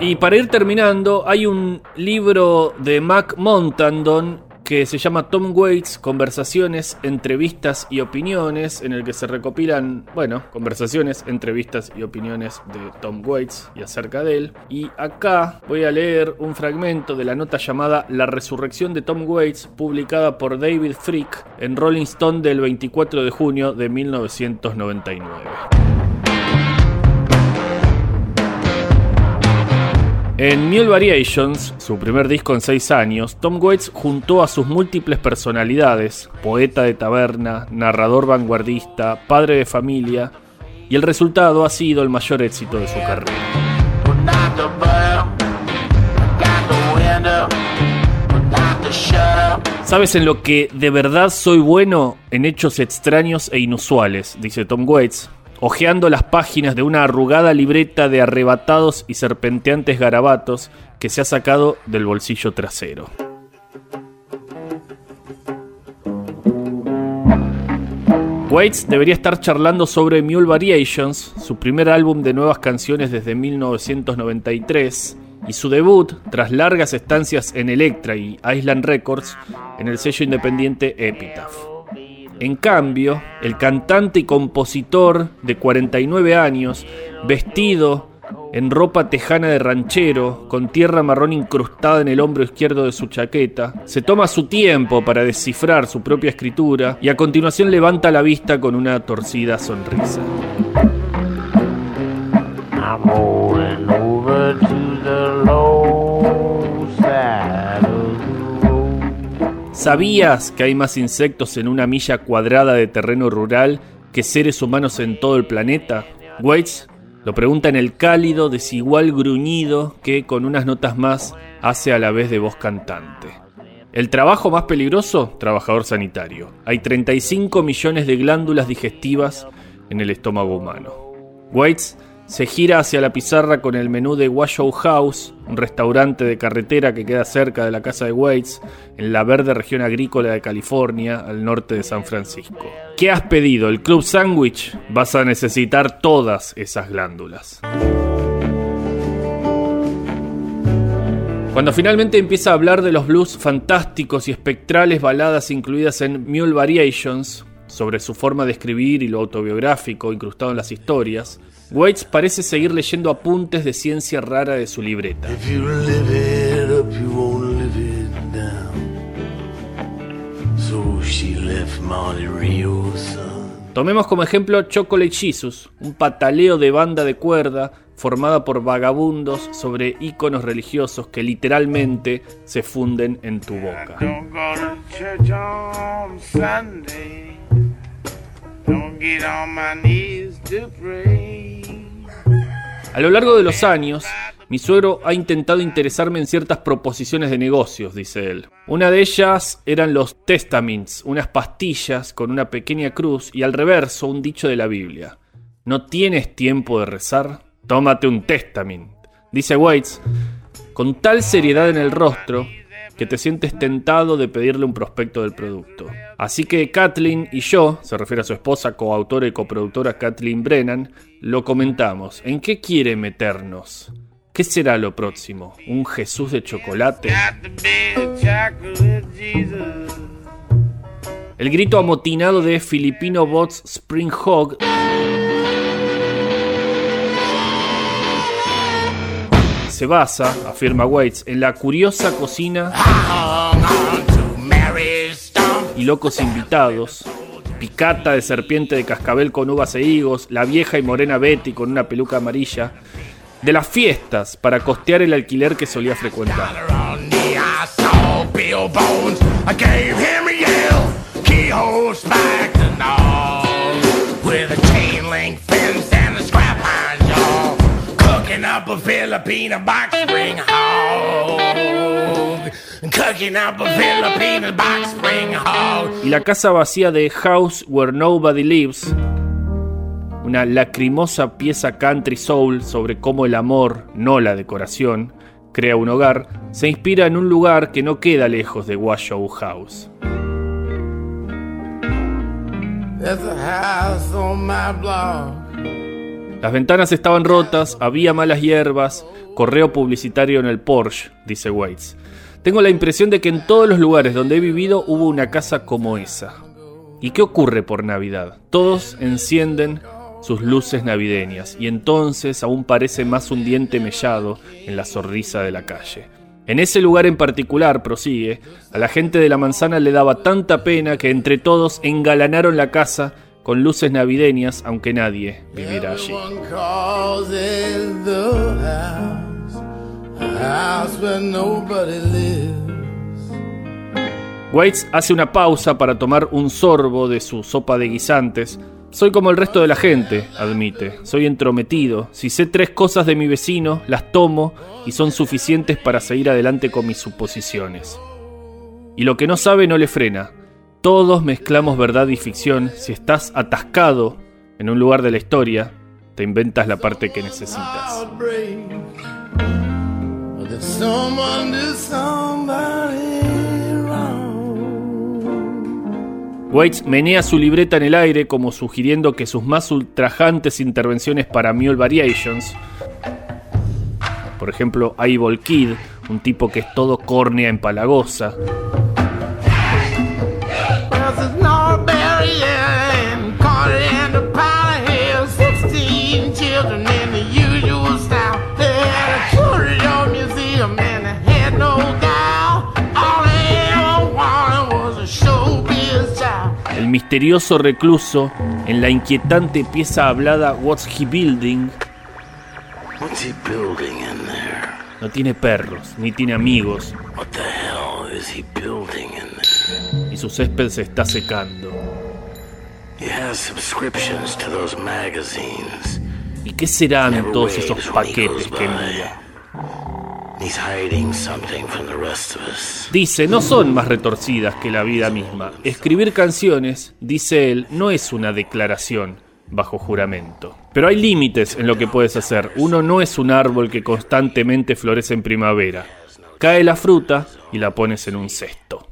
Y para ir terminando, hay un libro de Mac Montandon que se llama Tom Waits, Conversaciones, Entrevistas y Opiniones, en el que se recopilan, bueno, conversaciones, entrevistas y opiniones de Tom Waits y acerca de él. Y acá voy a leer un fragmento de la nota llamada La Resurrección de Tom Waits, publicada por David Frick en Rolling Stone del 24 de junio de 1999. En Mule Variations, su primer disco en seis años, Tom Waits juntó a sus múltiples personalidades, poeta de taberna, narrador vanguardista, padre de familia, y el resultado ha sido el mayor éxito de su carrera. ¿Sabes en lo que de verdad soy bueno? En hechos extraños e inusuales, dice Tom Waits, hojeando las páginas de una arrugada libreta de arrebatados y serpenteantes garabatos que se ha sacado del bolsillo trasero. Waits debería estar charlando sobre Mule Variations, su primer álbum de nuevas canciones desde 1993, y su debut tras largas estancias en Elektra y Island Records en el sello independiente Epitaph. En cambio, el cantante y compositor de 49 años, vestido en ropa tejana de ranchero, con tierra marrón incrustada en el hombro izquierdo de su chaqueta, se toma su tiempo para descifrar su propia escritura y a continuación levanta la vista con una torcida sonrisa. ¿Sabías que hay más insectos en una milla cuadrada de terreno rural que seres humanos en todo el planeta? Waits lo pregunta en el cálido, desigual gruñido que, con unas notas más, hace a la vez de voz cantante. ¿El trabajo más peligroso? Trabajador sanitario. Hay 35 millones de glándulas digestivas en el estómago humano. Waits se gira hacia la pizarra con el menú de Washoe House, un restaurante de carretera que queda cerca de la casa de Waits, en la verde región agrícola de California, al norte de San Francisco. ¿Qué has pedido? ¿El Club Sandwich? Vas a necesitar todas esas glándulas. Cuando finalmente empieza a hablar de los blues fantásticos y espectrales baladas incluidas en Mule Variations, sobre su forma de escribir y lo autobiográfico incrustado en las historias, Waits parece seguir leyendo apuntes de ciencia rara de su libreta. Tomemos como ejemplo Chocolate Jesus, un pataleo de banda de cuerda formada por vagabundos sobre íconos religiosos que literalmente se funden en tu boca. A lo largo de los años, mi suegro ha intentado interesarme en ciertas proposiciones de negocios, dice él. Una de ellas eran los testaments, unas pastillas con una pequeña cruz y al reverso un dicho de la Biblia. ¿No tienes tiempo de rezar? Tómate un testament. Dice Waits, con tal seriedad en el rostro que te sientes tentado de pedirle un prospecto del producto. Así que Kathleen y yo, se refiere a su esposa, coautora y coproductora Kathleen Brennan, lo comentamos. ¿En qué quiere meternos? ¿Qué será lo próximo? ¿Un Jesús de chocolate? El grito amotinado de Filipino Bots Spring Hog se basa, afirma Waits, en la curiosa cocina y locos invitados, picata de serpiente de cascabel con uvas e higos, la vieja y morena Betty con una peluca amarilla, de las fiestas para costear el alquiler que solía frecuentar. Y la casa vacía de House Where Nobody Lives, una lacrimosa pieza country soul sobre cómo el amor, no la decoración, crea un hogar, se inspira en un lugar que no queda lejos de Washoe House. Las ventanas estaban rotas, había malas hierbas, correo publicitario en el Porsche, dice Waits. Tengo la impresión de que en todos los lugares donde he vivido hubo una casa como esa. ¿Y qué ocurre por Navidad? Todos encienden sus luces navideñas y entonces aún parece más un diente mellado en la sonrisa de la calle. En ese lugar en particular, prosigue, a la gente de la manzana le daba tanta pena que entre todos engalanaron la casa con luces navideñas, aunque nadie viviera allí. Waits hace una pausa para tomar un sorbo de su sopa de guisantes. Soy como el resto de la gente, admite. Soy entrometido. Si sé tres cosas de mi vecino, las tomo y son suficientes para seguir adelante con mis suposiciones. Y lo que no sabe no le frena. Todos mezclamos verdad y ficción. Si estás atascado en un lugar de la historia, te inventas la parte que necesitas. Waits menea su libreta en el aire como sugiriendo que sus más ultrajantes intervenciones para Mule Variations, por ejemplo Eyeball Kid, un tipo que es todo córnea empalagosa, misterioso recluso en la inquietante pieza hablada What's He Building. No tiene perros, ni tiene amigos. Y su césped se está secando. ¿Y qué serán todos esos paquetes que envía? Dice, no son más retorcidas que la vida misma. Escribir canciones, dice él, no es una declaración bajo juramento. Pero hay límites en lo que puedes hacer. Uno no es un árbol que constantemente florece en primavera. Cae la fruta y la pones en un cesto.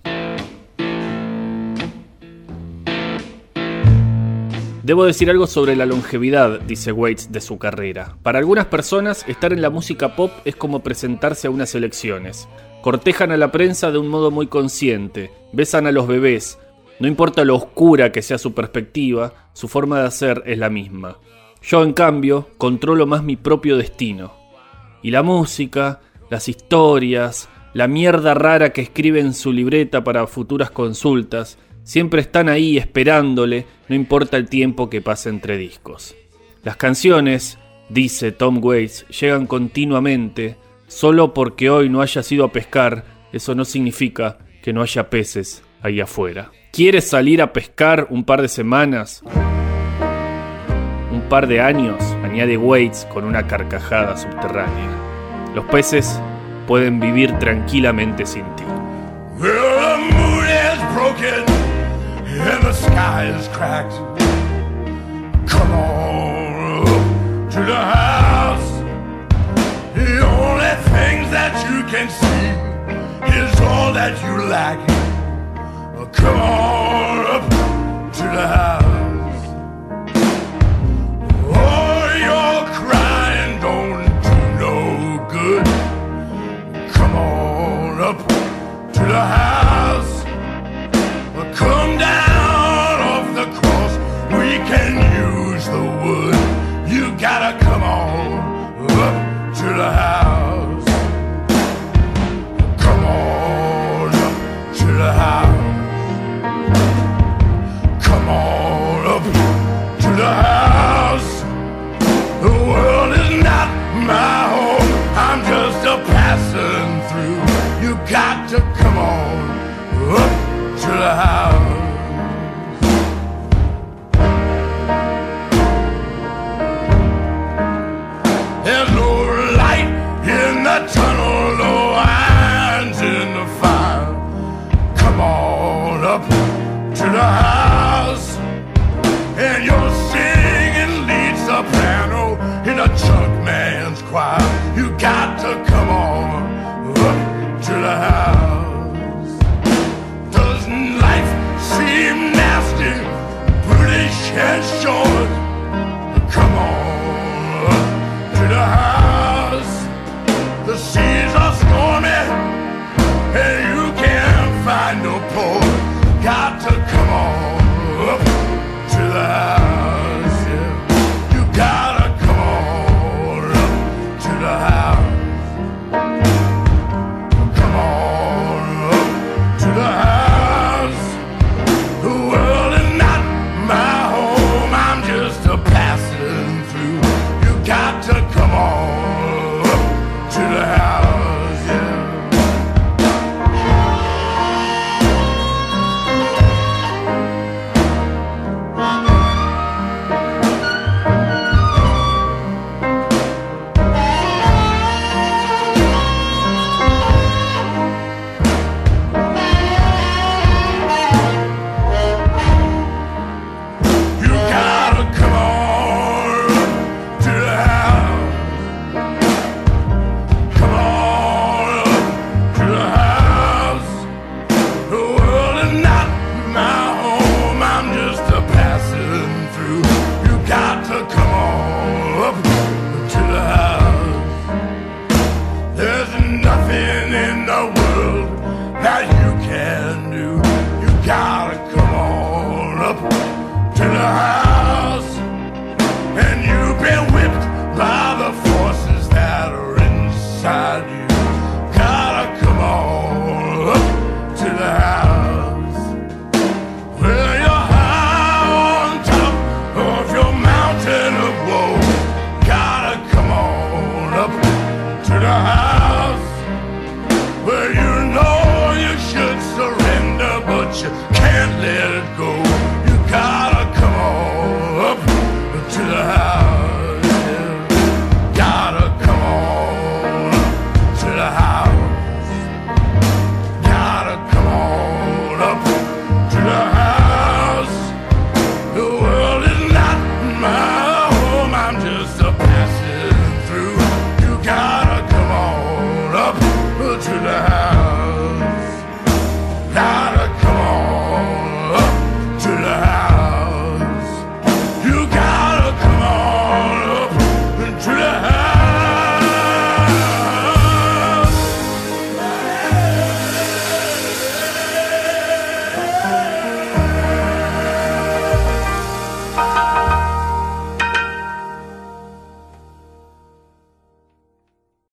Debo decir algo sobre la longevidad, dice Waits, de su carrera. Para algunas personas, estar en la música pop es como presentarse a unas elecciones. Cortejan a la prensa de un modo muy consciente, besan a los bebés. No importa lo oscura que sea su perspectiva, su forma de hacer es la misma. Yo, en cambio, controlo más mi propio destino. Y la música, las historias, la mierda rara que escribe en su libreta para futuras consultas, Siempre están ahí esperándole, no importa el tiempo que pase entre discos. Las canciones, dice Tom Waits, llegan continuamente. Solo porque hoy no haya ido a pescar, eso no significa que no haya peces ahí afuera. ¿Quieres salir a pescar un par de semanas? Un par de años, añade Waits con una carcajada subterránea. Los peces pueden vivir tranquilamente sin ti. Sky is cracked. Come on up to the house. The only things that you can see is all that you lack. Come on up to the house. Oh, your crying don't do no good. Come on up to the house. Come down. You gotta come on up to the house. Come on up to the house. Come on up to the house. The world is not my home. I'm just a passing through. You got to come on up to the house. chunk man's choir. You got to come on up to the house. Doesn't life seem nasty, British and short? Come on up to the house. The seas are stormy, and you can't find no port.